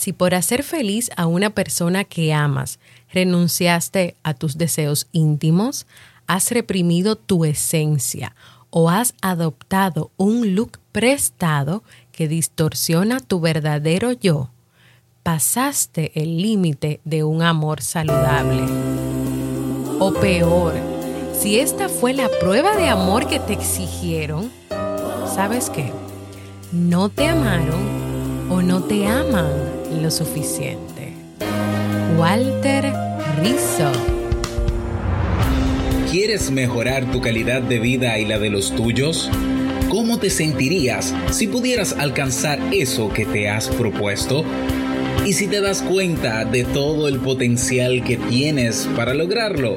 Si por hacer feliz a una persona que amas renunciaste a tus deseos íntimos, has reprimido tu esencia o has adoptado un look prestado que distorsiona tu verdadero yo, pasaste el límite de un amor saludable. O peor, si esta fue la prueba de amor que te exigieron, ¿sabes qué? No te amaron o no te aman lo suficiente. Walter Rizzo. ¿Quieres mejorar tu calidad de vida y la de los tuyos? ¿Cómo te sentirías si pudieras alcanzar eso que te has propuesto? ¿Y si te das cuenta de todo el potencial que tienes para lograrlo?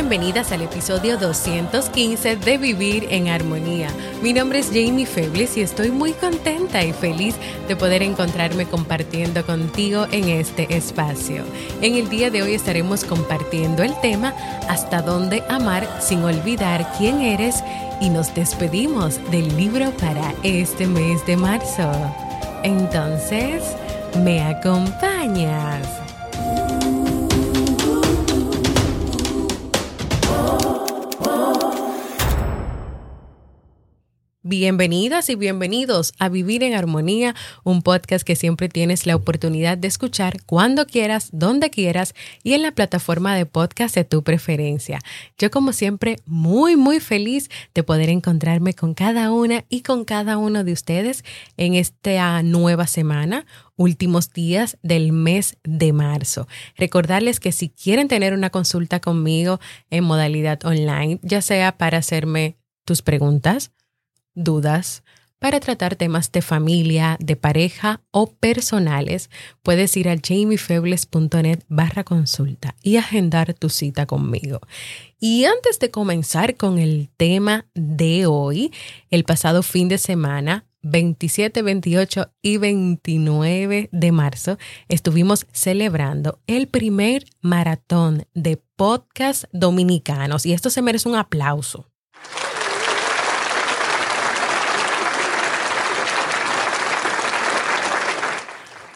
Bienvenidas al episodio 215 de Vivir en Armonía. Mi nombre es Jamie Febles y estoy muy contenta y feliz de poder encontrarme compartiendo contigo en este espacio. En el día de hoy estaremos compartiendo el tema Hasta dónde amar sin olvidar quién eres y nos despedimos del libro para este mes de marzo. Entonces, ¿me acompañas? Bienvenidas y bienvenidos a Vivir en Armonía, un podcast que siempre tienes la oportunidad de escuchar cuando quieras, donde quieras y en la plataforma de podcast de tu preferencia. Yo como siempre muy muy feliz de poder encontrarme con cada una y con cada uno de ustedes en esta nueva semana, últimos días del mes de marzo. Recordarles que si quieren tener una consulta conmigo en modalidad online, ya sea para hacerme tus preguntas, dudas, para tratar temas de familia, de pareja o personales, puedes ir a jamiefebles.net barra consulta y agendar tu cita conmigo. Y antes de comenzar con el tema de hoy, el pasado fin de semana, 27, 28 y 29 de marzo, estuvimos celebrando el primer maratón de podcast dominicanos y esto se merece un aplauso.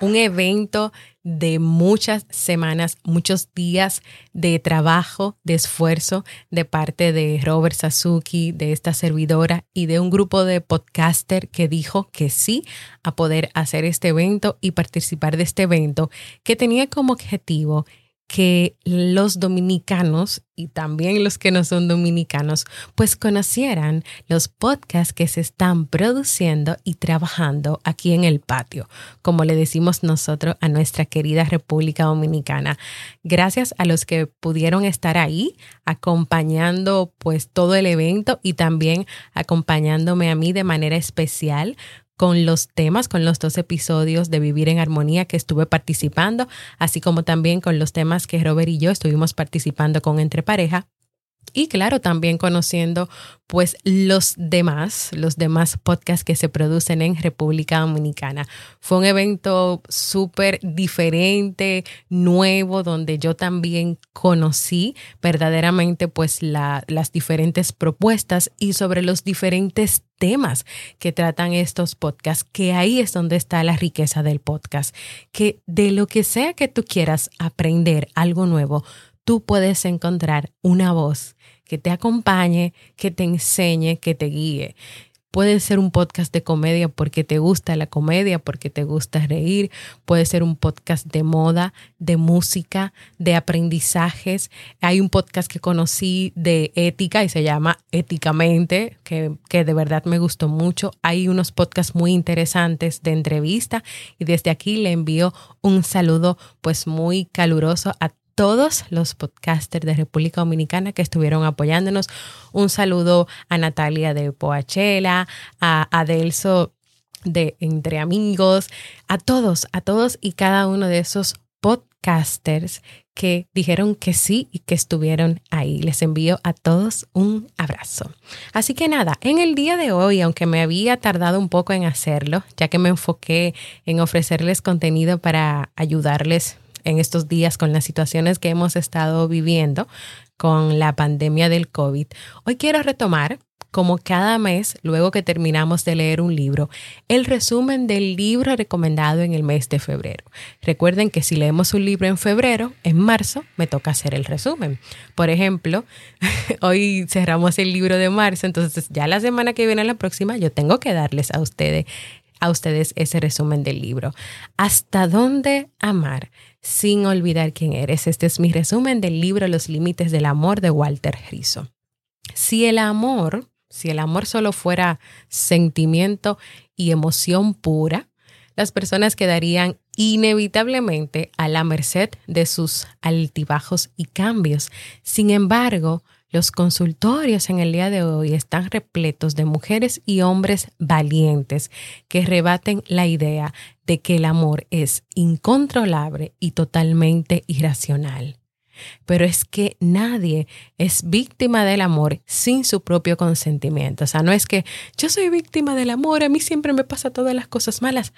Un evento de muchas semanas, muchos días de trabajo, de esfuerzo de parte de Robert Sasuki, de esta servidora y de un grupo de podcaster que dijo que sí a poder hacer este evento y participar de este evento que tenía como objetivo que los dominicanos y también los que no son dominicanos pues conocieran los podcasts que se están produciendo y trabajando aquí en el patio, como le decimos nosotros a nuestra querida República Dominicana. Gracias a los que pudieron estar ahí acompañando pues todo el evento y también acompañándome a mí de manera especial con los temas, con los dos episodios de Vivir en Armonía que estuve participando, así como también con los temas que Robert y yo estuvimos participando con Entre Pareja y claro, también conociendo pues los demás, los demás podcasts que se producen en República Dominicana. Fue un evento súper diferente, nuevo, donde yo también conocí verdaderamente pues las diferentes propuestas y sobre los diferentes temas que tratan estos podcasts, que ahí es donde está la riqueza del podcast, que de lo que sea que tú quieras aprender algo nuevo, tú puedes encontrar una voz que te acompañe, que te enseñe, que te guíe. Puede ser un podcast de comedia porque te gusta la comedia, porque te gusta reír. Puede ser un podcast de moda, de música, de aprendizajes. Hay un podcast que conocí de ética y se llama Éticamente, que, que de verdad me gustó mucho. Hay unos podcasts muy interesantes de entrevista y desde aquí le envío un saludo pues muy caluroso a todos los podcasters de República Dominicana que estuvieron apoyándonos. Un saludo a Natalia de Poachela, a Adelso de Entre Amigos, a todos, a todos y cada uno de esos podcasters que dijeron que sí y que estuvieron ahí. Les envío a todos un abrazo. Así que nada, en el día de hoy, aunque me había tardado un poco en hacerlo, ya que me enfoqué en ofrecerles contenido para ayudarles en estos días con las situaciones que hemos estado viviendo con la pandemia del COVID, hoy quiero retomar como cada mes, luego que terminamos de leer un libro, el resumen del libro recomendado en el mes de febrero. Recuerden que si leemos un libro en febrero, en marzo me toca hacer el resumen. Por ejemplo, hoy cerramos el libro de marzo, entonces ya la semana que viene, la próxima, yo tengo que darles a ustedes a ustedes ese resumen del libro. ¿Hasta dónde amar sin olvidar quién eres? Este es mi resumen del libro Los Límites del Amor de Walter Rizzo. Si el amor, si el amor solo fuera sentimiento y emoción pura, las personas quedarían inevitablemente a la merced de sus altibajos y cambios. Sin embargo, los consultorios en el día de hoy están repletos de mujeres y hombres valientes que rebaten la idea de que el amor es incontrolable y totalmente irracional. Pero es que nadie es víctima del amor sin su propio consentimiento. O sea, no es que yo soy víctima del amor, a mí siempre me pasa todas las cosas malas.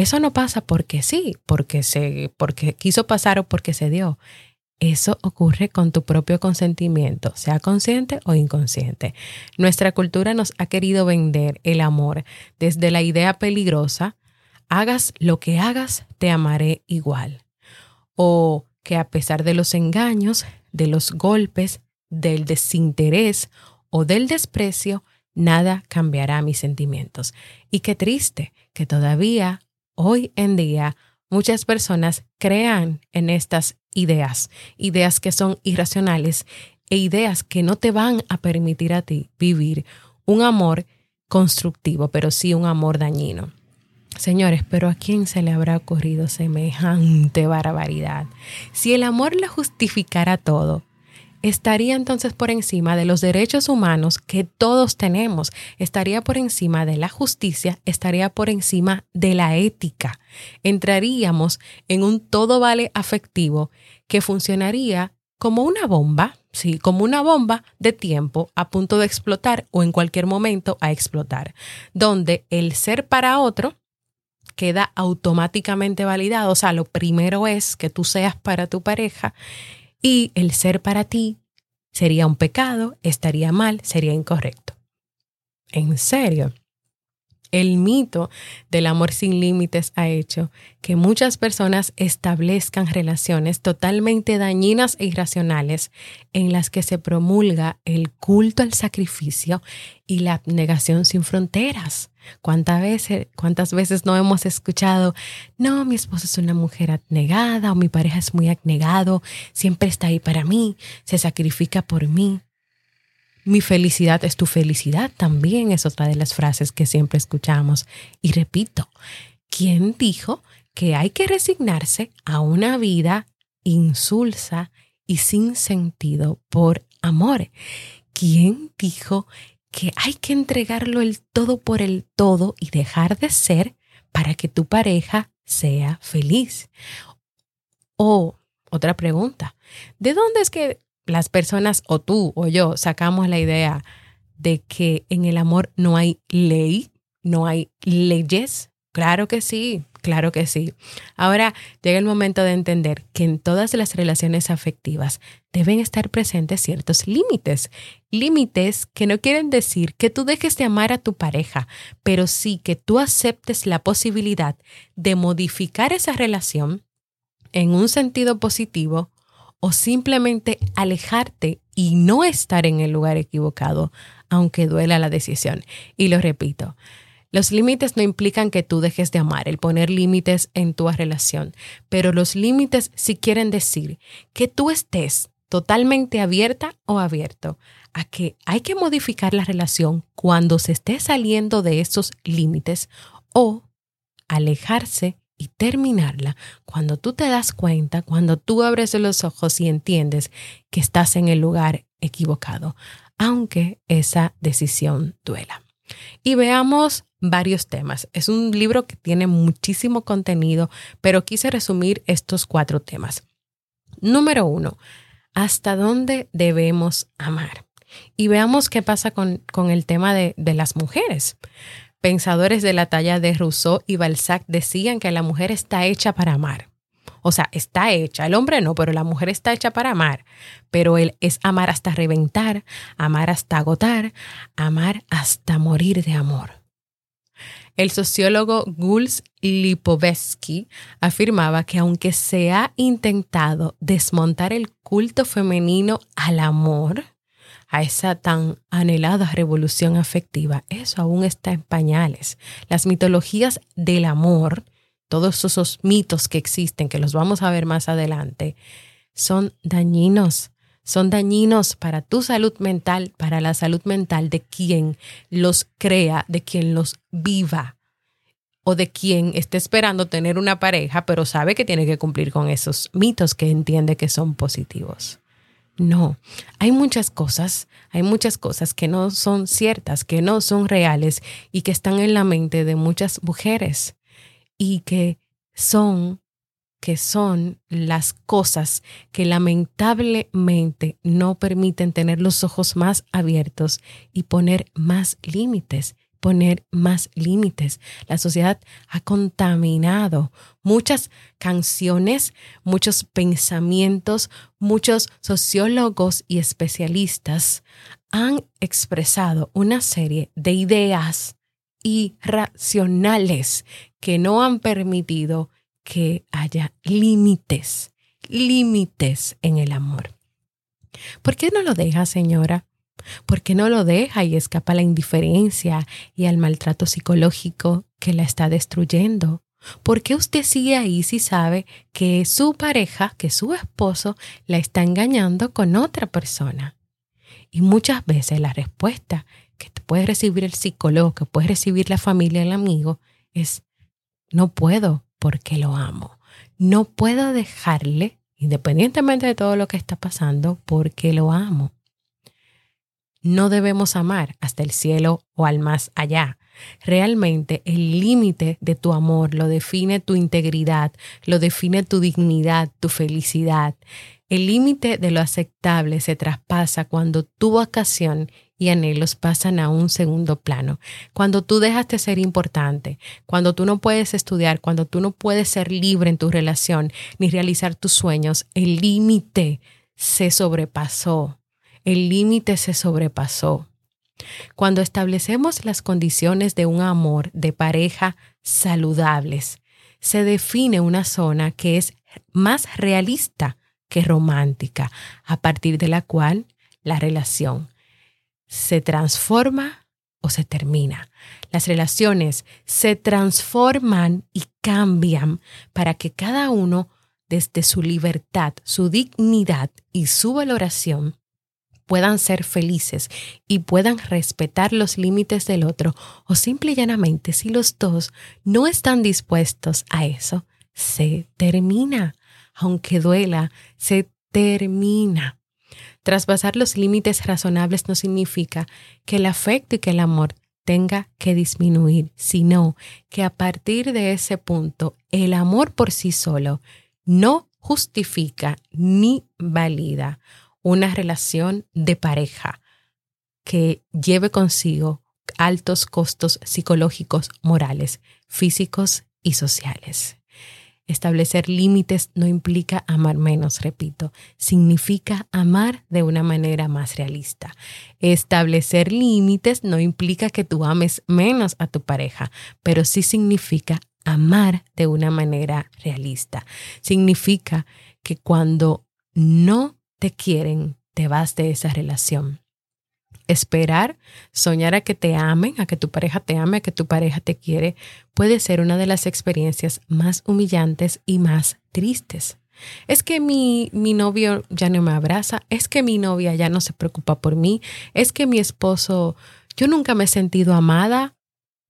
Eso no pasa porque sí, porque se porque quiso pasar o porque se dio. Eso ocurre con tu propio consentimiento, sea consciente o inconsciente. Nuestra cultura nos ha querido vender el amor desde la idea peligrosa, hagas lo que hagas, te amaré igual. O que a pesar de los engaños, de los golpes, del desinterés o del desprecio, nada cambiará mis sentimientos. Y qué triste que todavía, hoy en día, muchas personas crean en estas ideas, ideas que son irracionales e ideas que no te van a permitir a ti vivir un amor constructivo, pero sí un amor dañino. Señores, pero ¿a quién se le habrá ocurrido semejante barbaridad? Si el amor le justificara todo, estaría entonces por encima de los derechos humanos que todos tenemos, estaría por encima de la justicia, estaría por encima de la ética. Entraríamos en un todo vale afectivo que funcionaría como una bomba, sí, como una bomba de tiempo a punto de explotar o en cualquier momento a explotar, donde el ser para otro queda automáticamente validado, o sea, lo primero es que tú seas para tu pareja y el ser para ti sería un pecado, estaría mal, sería incorrecto. En serio, el mito del amor sin límites ha hecho que muchas personas establezcan relaciones totalmente dañinas e irracionales en las que se promulga el culto al sacrificio y la abnegación sin fronteras. ¿Cuántas veces, ¿Cuántas veces no hemos escuchado, no, mi esposa es una mujer abnegada o mi pareja es muy abnegado, siempre está ahí para mí, se sacrifica por mí? Mi felicidad es tu felicidad también es otra de las frases que siempre escuchamos. Y repito, ¿quién dijo que hay que resignarse a una vida insulsa y sin sentido por amor? ¿Quién dijo que hay que entregarlo el todo por el todo y dejar de ser para que tu pareja sea feliz? O otra pregunta, ¿de dónde es que las personas o tú o yo sacamos la idea de que en el amor no hay ley, no hay leyes. Claro que sí, claro que sí. Ahora llega el momento de entender que en todas las relaciones afectivas deben estar presentes ciertos límites. Límites que no quieren decir que tú dejes de amar a tu pareja, pero sí que tú aceptes la posibilidad de modificar esa relación en un sentido positivo o simplemente alejarte y no estar en el lugar equivocado aunque duela la decisión. Y lo repito, los límites no implican que tú dejes de amar, el poner límites en tu relación, pero los límites sí quieren decir que tú estés totalmente abierta o abierto a que hay que modificar la relación cuando se esté saliendo de esos límites o alejarse y terminarla cuando tú te das cuenta, cuando tú abres los ojos y entiendes que estás en el lugar equivocado, aunque esa decisión duela. Y veamos varios temas. Es un libro que tiene muchísimo contenido, pero quise resumir estos cuatro temas. Número uno, ¿hasta dónde debemos amar? Y veamos qué pasa con, el tema de, de las mujeres. Pensadores de la talla de Rousseau y Balzac decían que la mujer está hecha para amar. O sea, está hecha, el hombre no, pero la mujer está hecha para amar. Pero él es amar hasta reventar, amar hasta agotar, amar hasta morir de amor. El sociólogo Guls Lipovetsky afirmaba que aunque se ha intentado desmontar el culto femenino al amor, a esa tan anhelada revolución afectiva, eso aún está en pañales. Las mitologías del amor todos esos mitos que existen, que los vamos a ver más adelante, son dañinos. Son dañinos para tu salud mental, para la salud mental de quien los crea, de quien los viva o de quien esté esperando tener una pareja, pero sabe que tiene que cumplir con esos mitos que entiende que son positivos. No, hay muchas cosas, hay muchas cosas que no son ciertas, que no son reales y que están en la mente de muchas mujeres y que son que son las cosas que lamentablemente no permiten tener los ojos más abiertos y poner más límites, poner más límites. La sociedad ha contaminado muchas canciones, muchos pensamientos, muchos sociólogos y especialistas han expresado una serie de ideas irracionales que no han permitido que haya límites, límites en el amor. ¿Por qué no lo deja, señora? ¿Por qué no lo deja y escapa a la indiferencia y al maltrato psicológico que la está destruyendo? ¿Por qué usted sigue ahí si sabe que su pareja, que su esposo, la está engañando con otra persona? Y muchas veces la respuesta puede recibir el psicólogo, que puede recibir la familia, el amigo, es no puedo porque lo amo. No puedo dejarle, independientemente de todo lo que está pasando, porque lo amo. No debemos amar hasta el cielo o al más allá. Realmente el límite de tu amor lo define tu integridad, lo define tu dignidad, tu felicidad. El límite de lo aceptable se traspasa cuando tu vocación y anhelos pasan a un segundo plano. Cuando tú dejas de ser importante, cuando tú no puedes estudiar, cuando tú no puedes ser libre en tu relación ni realizar tus sueños, el límite se sobrepasó. El límite se sobrepasó. Cuando establecemos las condiciones de un amor de pareja saludables, se define una zona que es más realista que romántica, a partir de la cual la relación se transforma o se termina. Las relaciones se transforman y cambian para que cada uno, desde su libertad, su dignidad y su valoración, puedan ser felices y puedan respetar los límites del otro o simple y llanamente si los dos no están dispuestos a eso, se termina. Aunque duela, se termina. Traspasar los límites razonables no significa que el afecto y que el amor tenga que disminuir, sino que a partir de ese punto el amor por sí solo no justifica ni valida una relación de pareja que lleve consigo altos costos psicológicos, morales, físicos y sociales. Establecer límites no implica amar menos, repito, significa amar de una manera más realista. Establecer límites no implica que tú ames menos a tu pareja, pero sí significa amar de una manera realista. Significa que cuando no te quieren, te vas de esa relación. Esperar, soñar a que te amen, a que tu pareja te ame, a que tu pareja te quiere, puede ser una de las experiencias más humillantes y más tristes. Es que mi, mi novio ya no me abraza, es que mi novia ya no se preocupa por mí, es que mi esposo, yo nunca me he sentido amada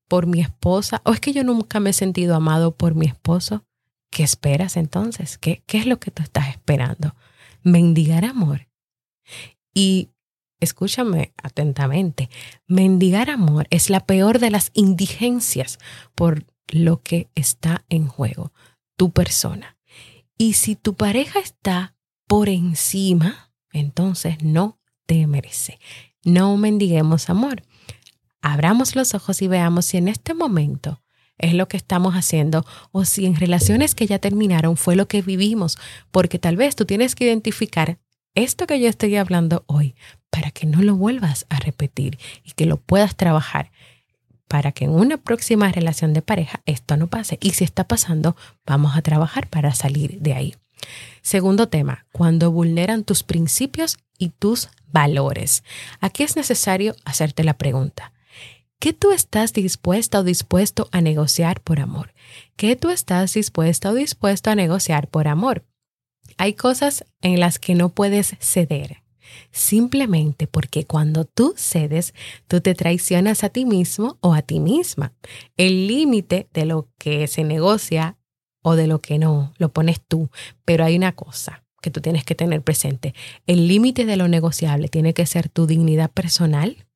por mi esposa, o es que yo nunca me he sentido amado por mi esposo. ¿Qué esperas entonces? ¿Qué, qué es lo que tú estás esperando? Mendigar amor. Y escúchame atentamente, mendigar amor es la peor de las indigencias por lo que está en juego, tu persona. Y si tu pareja está por encima, entonces no te merece. No mendiguemos amor. Abramos los ojos y veamos si en este momento es lo que estamos haciendo o si en relaciones que ya terminaron fue lo que vivimos, porque tal vez tú tienes que identificar esto que yo estoy hablando hoy para que no lo vuelvas a repetir y que lo puedas trabajar para que en una próxima relación de pareja esto no pase. Y si está pasando, vamos a trabajar para salir de ahí. Segundo tema, cuando vulneran tus principios y tus valores. Aquí es necesario hacerte la pregunta. ¿Qué tú estás dispuesta o dispuesto a negociar por amor? ¿Qué tú estás dispuesta o dispuesto a negociar por amor? Hay cosas en las que no puedes ceder simplemente porque cuando tú cedes, tú te traicionas a ti mismo o a ti misma. El límite de lo que se negocia o de lo que no, lo pones tú, pero hay una cosa que tú tienes que tener presente. El límite de lo negociable tiene que ser tu dignidad personal,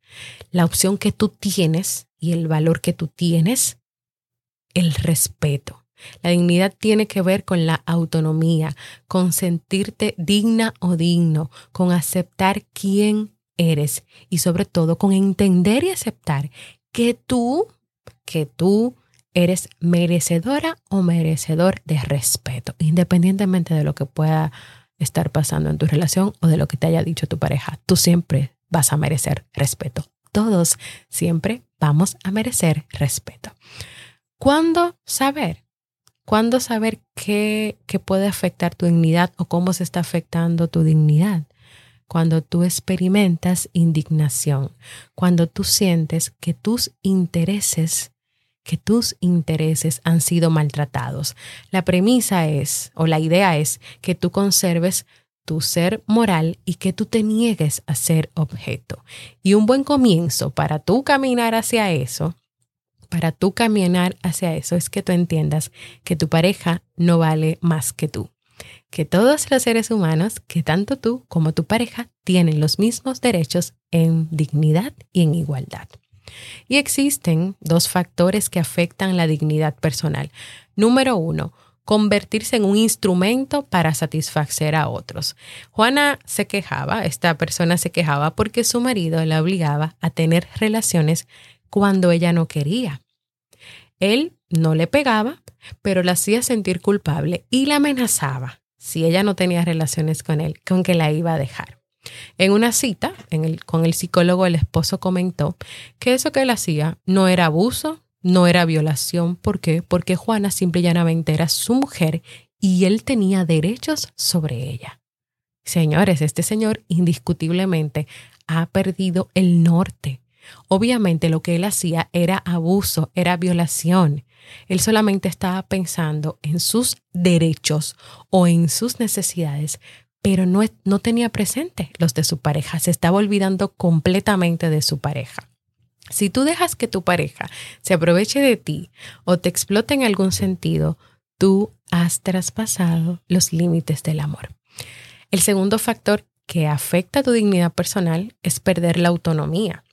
la opción que tú tienes y el valor que tú tienes, el respeto. La dignidad tiene que ver con la autonomía, con sentirte digna o digno, con aceptar quién eres y sobre todo con entender y aceptar que tú, que tú eres merecedora o merecedor de respeto, independientemente de lo que pueda estar pasando en tu relación o de lo que te haya dicho tu pareja. Tú siempre vas a merecer respeto. Todos siempre vamos a merecer respeto. ¿Cuándo saber? ¿Cuándo saber qué, qué puede afectar tu dignidad o cómo se está afectando tu dignidad? Cuando tú experimentas indignación, cuando tú sientes que tus intereses que tus intereses han sido maltratados. La premisa es, o la idea es, que tú conserves tu ser moral y que tú te niegues a ser objeto. Y un buen comienzo para tú caminar hacia eso para tú caminar hacia eso es que tú entiendas que tu pareja no vale más que tú. Que todos los seres humanos, que tanto tú como tu pareja, tienen los mismos derechos en dignidad y en igualdad. Y existen dos factores que afectan la dignidad personal. Número uno, convertirse en un instrumento para satisfacer a otros. Juana se quejaba, esta persona se quejaba porque su marido la obligaba a tener relaciones cuando ella no quería. Él no le pegaba, pero la hacía sentir culpable y la amenazaba si ella no tenía relaciones con él, con que la iba a dejar. En una cita con el psicólogo, el esposo comentó que eso que él hacía no era abuso, no era violación. ¿Por qué? Porque Juana simple y llanamente era su mujer y él tenía derechos sobre ella. Señores, este señor indiscutiblemente ha perdido el norte. Obviamente lo que él hacía era abuso, era violación. Él solamente estaba pensando en sus derechos o en sus necesidades, pero no, no tenía presente los de su pareja. Se estaba olvidando completamente de su pareja. Si tú dejas que tu pareja se aproveche de ti o te explote en algún sentido, tú has traspasado los límites del amor. El segundo factor que afecta a tu dignidad personal es perder la autonomía.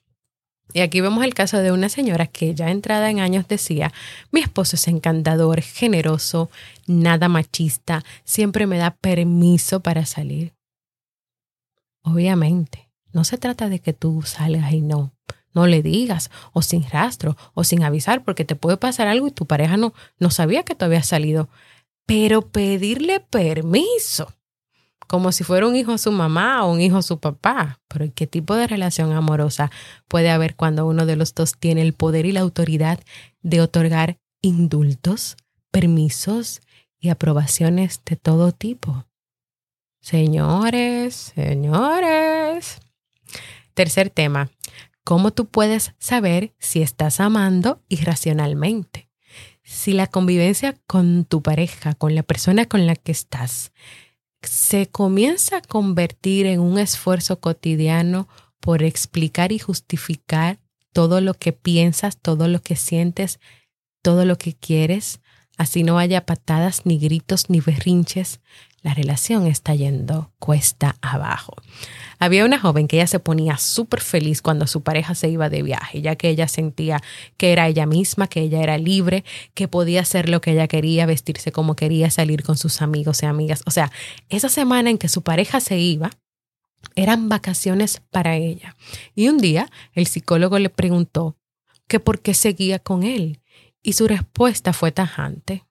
Y aquí vemos el caso de una señora que ya entrada en años decía, mi esposo es encantador, generoso, nada machista, siempre me da permiso para salir. Obviamente, no se trata de que tú salgas y no, no le digas, o sin rastro, o sin avisar, porque te puede pasar algo y tu pareja no, no sabía que tú habías salido. Pero pedirle permiso como si fuera un hijo su mamá o un hijo su papá. Pero ¿qué tipo de relación amorosa puede haber cuando uno de los dos tiene el poder y la autoridad de otorgar indultos, permisos y aprobaciones de todo tipo? Señores, señores. Tercer tema, ¿cómo tú puedes saber si estás amando irracionalmente? Si la convivencia con tu pareja, con la persona con la que estás, se comienza a convertir en un esfuerzo cotidiano por explicar y justificar todo lo que piensas, todo lo que sientes, todo lo que quieres, así no haya patadas, ni gritos, ni berrinches, la relación está yendo cuesta abajo. Había una joven que ella se ponía súper feliz cuando su pareja se iba de viaje, ya que ella sentía que era ella misma, que ella era libre, que podía hacer lo que ella quería, vestirse como quería, salir con sus amigos y amigas. O sea, esa semana en que su pareja se iba, eran vacaciones para ella. Y un día el psicólogo le preguntó que por qué seguía con él. Y su respuesta fue tajante.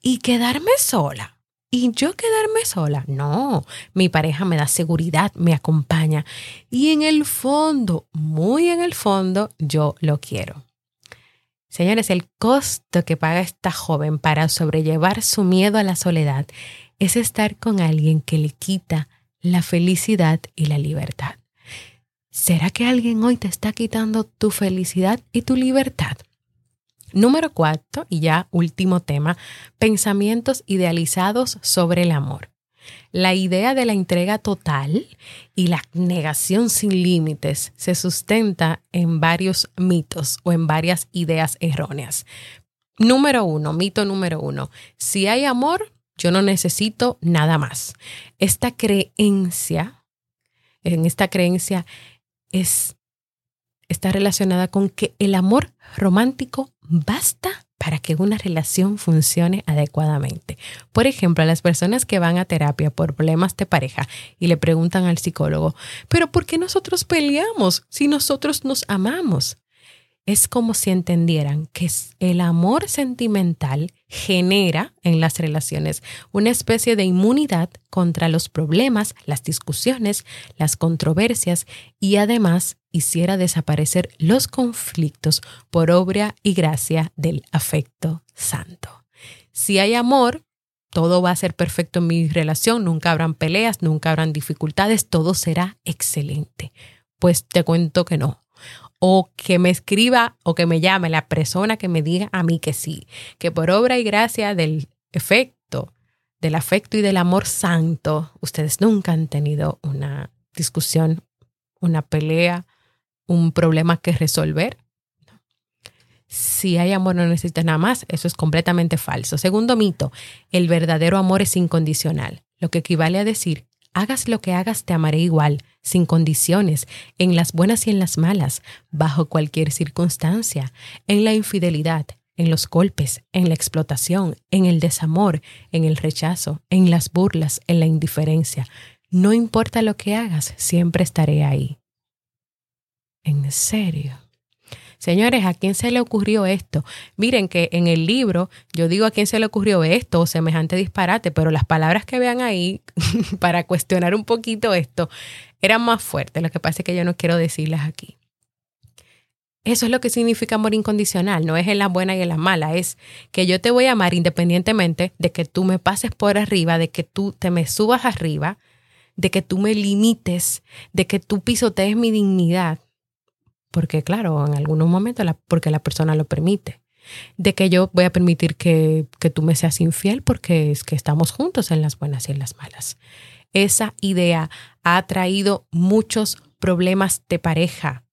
¿Y quedarme sola? ¿Y yo quedarme sola? No, mi pareja me da seguridad, me acompaña. Y en el fondo, muy en el fondo, yo lo quiero. Señores, el costo que paga esta joven para sobrellevar su miedo a la soledad es estar con alguien que le quita la felicidad y la libertad. ¿Será que alguien hoy te está quitando tu felicidad y tu libertad? Número cuatro, y ya último tema, pensamientos idealizados sobre el amor. La idea de la entrega total y la negación sin límites se sustenta en varios mitos o en varias ideas erróneas. Número uno, mito número uno, si hay amor, yo no necesito nada más. Esta creencia, en esta creencia es, está relacionada con que el amor romántico basta para que una relación funcione adecuadamente. Por ejemplo, a las personas que van a terapia por problemas de pareja y le preguntan al psicólogo, pero ¿por qué nosotros peleamos si nosotros nos amamos? Es como si entendieran que el amor sentimental genera en las relaciones una especie de inmunidad contra los problemas, las discusiones, las controversias y además hiciera desaparecer los conflictos por obra y gracia del afecto santo. Si hay amor, todo va a ser perfecto en mi relación, nunca habrán peleas, nunca habrán dificultades, todo será excelente. Pues te cuento que no o que me escriba o que me llame la persona que me diga a mí que sí, que por obra y gracia del efecto, del afecto y del amor santo, ustedes nunca han tenido una discusión, una pelea, un problema que resolver. Si hay amor no necesita nada más, eso es completamente falso. Segundo mito, el verdadero amor es incondicional, lo que equivale a decir Hagas lo que hagas, te amaré igual, sin condiciones, en las buenas y en las malas, bajo cualquier circunstancia, en la infidelidad, en los golpes, en la explotación, en el desamor, en el rechazo, en las burlas, en la indiferencia. No importa lo que hagas, siempre estaré ahí. ¿En serio? Señores, ¿a quién se le ocurrió esto? Miren que en el libro yo digo a quién se le ocurrió esto o semejante disparate, pero las palabras que vean ahí para cuestionar un poquito esto eran más fuertes. Lo que pasa es que yo no quiero decirlas aquí. Eso es lo que significa amor incondicional, no es en las buenas y en las malas, es que yo te voy a amar independientemente de que tú me pases por arriba, de que tú te me subas arriba, de que tú me limites, de que tú pisotees mi dignidad porque claro, en algunos momentos, porque la persona lo permite. De que yo voy a permitir que, que tú me seas infiel porque es que estamos juntos en las buenas y en las malas. Esa idea ha traído muchos problemas de pareja.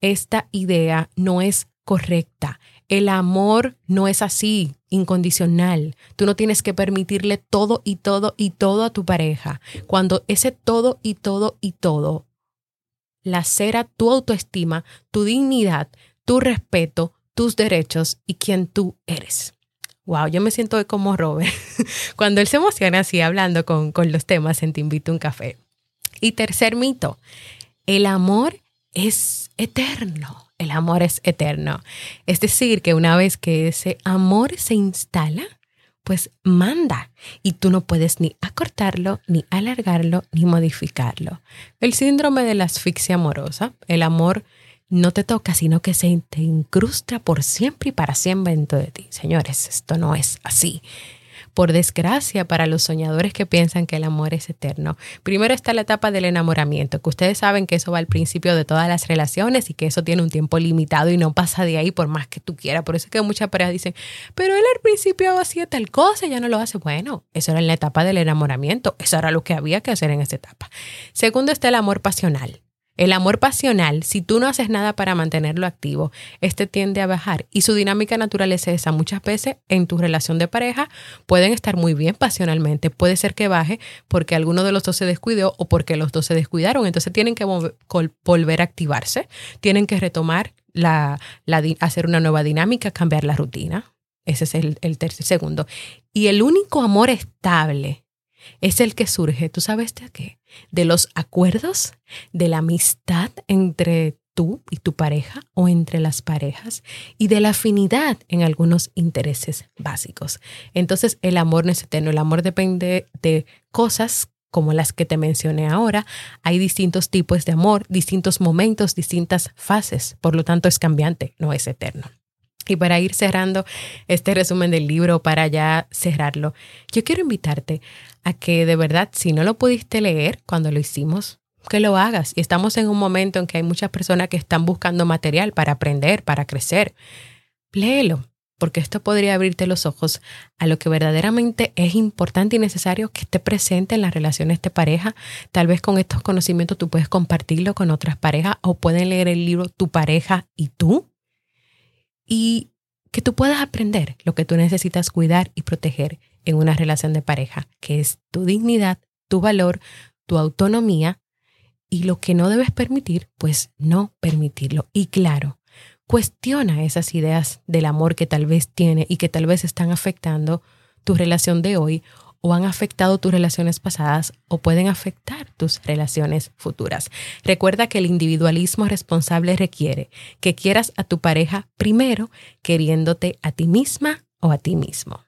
Esta idea no es correcta. El amor no es así, incondicional. Tú no tienes que permitirle todo y todo y todo a tu pareja. Cuando ese todo y todo y todo lacera tu autoestima, tu dignidad, tu respeto, tus derechos y quien tú eres. Wow, yo me siento como Robert cuando él se emociona así hablando con, con los temas en Te invito a un café. Y tercer mito, el amor es eterno. El amor es eterno. Es decir, que una vez que ese amor se instala, pues manda y tú no puedes ni acortarlo, ni alargarlo, ni modificarlo. El síndrome de la asfixia amorosa, el amor no te toca, sino que se te incrusta por siempre y para siempre dentro de ti. Señores, esto no es así. por desgracia para los soñadores que piensan que el amor es eterno. Primero está la etapa del enamoramiento, que ustedes saben que eso va al principio de todas las relaciones y que eso tiene un tiempo limitado y no pasa de ahí por más que tú quieras. Por eso es que muchas parejas dicen, pero él al principio hacía tal cosa y ya no lo hace. Bueno, eso era en la etapa del enamoramiento, eso era lo que había que hacer en esa etapa. Segundo está el amor pasional. El amor pasional, si tú no haces nada para mantenerlo activo, este tiende a bajar y su dinámica natural es esa. Muchas veces en tu relación de pareja pueden estar muy bien pasionalmente, puede ser que baje porque alguno de los dos se descuidó o porque los dos se descuidaron, entonces tienen que volver a activarse, tienen que retomar la, hacer una nueva dinámica, cambiar la rutina. Ese es el, el tercer segundo. Y el único amor estable es el que surge, ¿tú sabes de qué? De los acuerdos, de la amistad entre tú y tu pareja o entre las parejas y de la afinidad en algunos intereses básicos. Entonces el amor no es eterno, el amor depende de cosas como las que te mencioné ahora. Hay distintos tipos de amor, distintos momentos, distintas fases, por lo tanto es cambiante, no es eterno. Y para ir cerrando este resumen del libro, para ya cerrarlo, yo quiero invitarte a que de verdad, si no lo pudiste leer cuando lo hicimos, que lo hagas. Y estamos en un momento en que hay muchas personas que están buscando material para aprender, para crecer. Léelo, porque esto podría abrirte los ojos a lo que verdaderamente es importante y necesario que esté presente en las relaciones de pareja. Tal vez con estos conocimientos tú puedes compartirlo con otras parejas o pueden leer el libro Tu pareja y tú y que tú puedas aprender lo que tú necesitas cuidar y proteger en una relación de pareja, que es tu dignidad, tu valor, tu autonomía y lo que no debes permitir, pues no permitirlo. Y claro, cuestiona esas ideas del amor que tal vez tiene y que tal vez están afectando tu relación de hoy o han afectado tus relaciones pasadas o pueden afectar tus relaciones futuras. Recuerda que el individualismo responsable requiere que quieras a tu pareja primero queriéndote a ti misma o a ti mismo.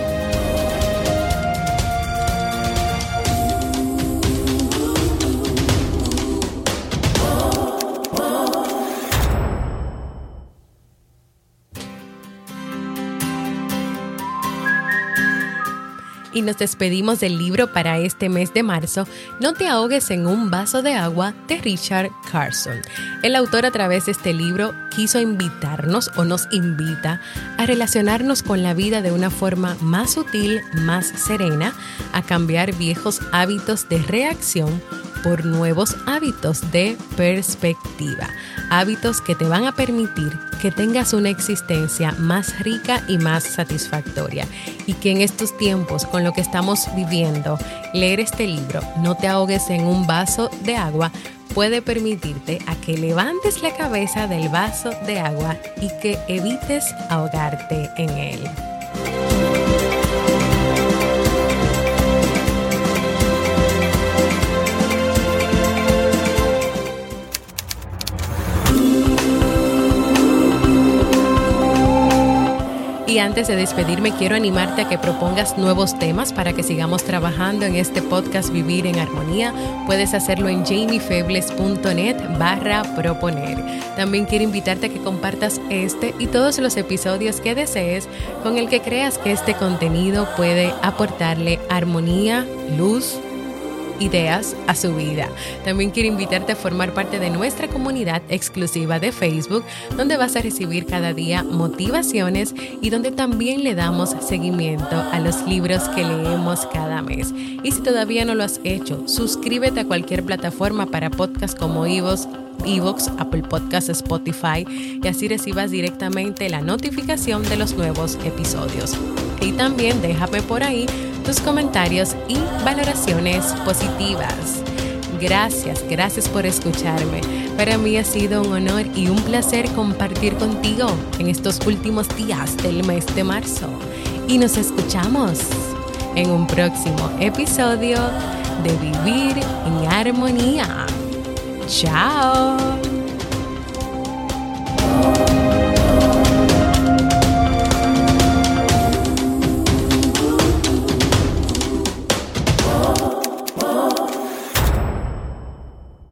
Nos despedimos del libro para este mes de marzo, No te ahogues en un vaso de agua de Richard Carson. El autor a través de este libro quiso invitarnos o nos invita a relacionarnos con la vida de una forma más sutil, más serena, a cambiar viejos hábitos de reacción por nuevos hábitos de perspectiva, hábitos que te van a permitir que tengas una existencia más rica y más satisfactoria y que en estos tiempos con lo que estamos viviendo, leer este libro, no te ahogues en un vaso de agua, puede permitirte a que levantes la cabeza del vaso de agua y que evites ahogarte en él. Y antes de despedirme, quiero animarte a que propongas nuevos temas para que sigamos trabajando en este podcast Vivir en Armonía. Puedes hacerlo en jamiefebles.net barra proponer. También quiero invitarte a que compartas este y todos los episodios que desees con el que creas que este contenido puede aportarle armonía, luz, ideas a su vida. También quiero invitarte a formar parte de nuestra comunidad exclusiva de Facebook, donde vas a recibir cada día motivaciones y donde también le damos seguimiento a los libros que leemos cada mes. Y si todavía no lo has hecho, suscríbete a cualquier plataforma para podcast como Ivos Evox, Apple Podcasts, Spotify y así recibas directamente la notificación de los nuevos episodios. Y también déjame por ahí tus comentarios y valoraciones positivas. Gracias, gracias por escucharme. Para mí ha sido un honor y un placer compartir contigo en estos últimos días del mes de marzo. y nos escuchamos en un próximo episodio de Vivir en Armonía. Chao.